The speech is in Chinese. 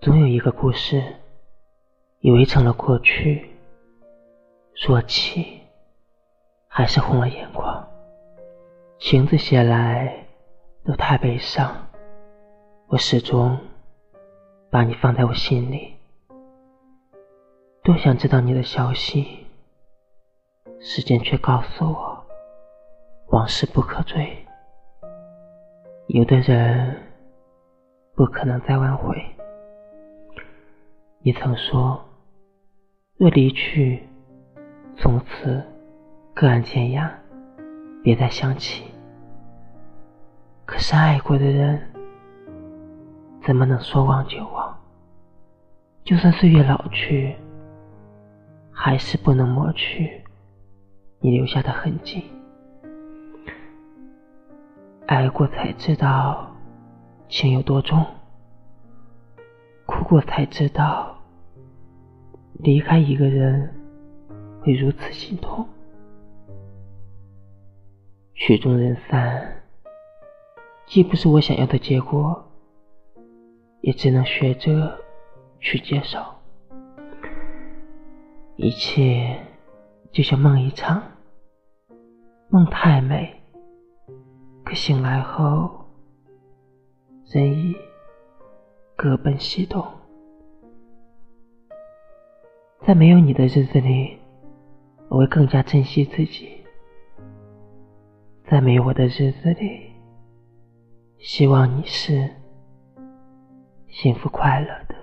总有一个故事，以为成了过去，说起还是红了眼眶。情字写来都太悲伤，我始终把你放在我心里。多想知道你的消息，时间却告诉我，往事不可追。有的人不可能再挽回。你曾说，若离去，从此各安天涯，别再想起。可是爱过的人，怎么能说忘就忘？就算岁月老去，还是不能抹去你留下的痕迹。爱过才知道情有多重，哭过才知道离开一个人会如此心痛。曲终人散，既不是我想要的结果，也只能学着去接受。一切就像梦一场，梦太美。可醒来后，人已各奔西东。在没有你的日子里，我会更加珍惜自己；在没有我的日子里，希望你是幸福快乐的。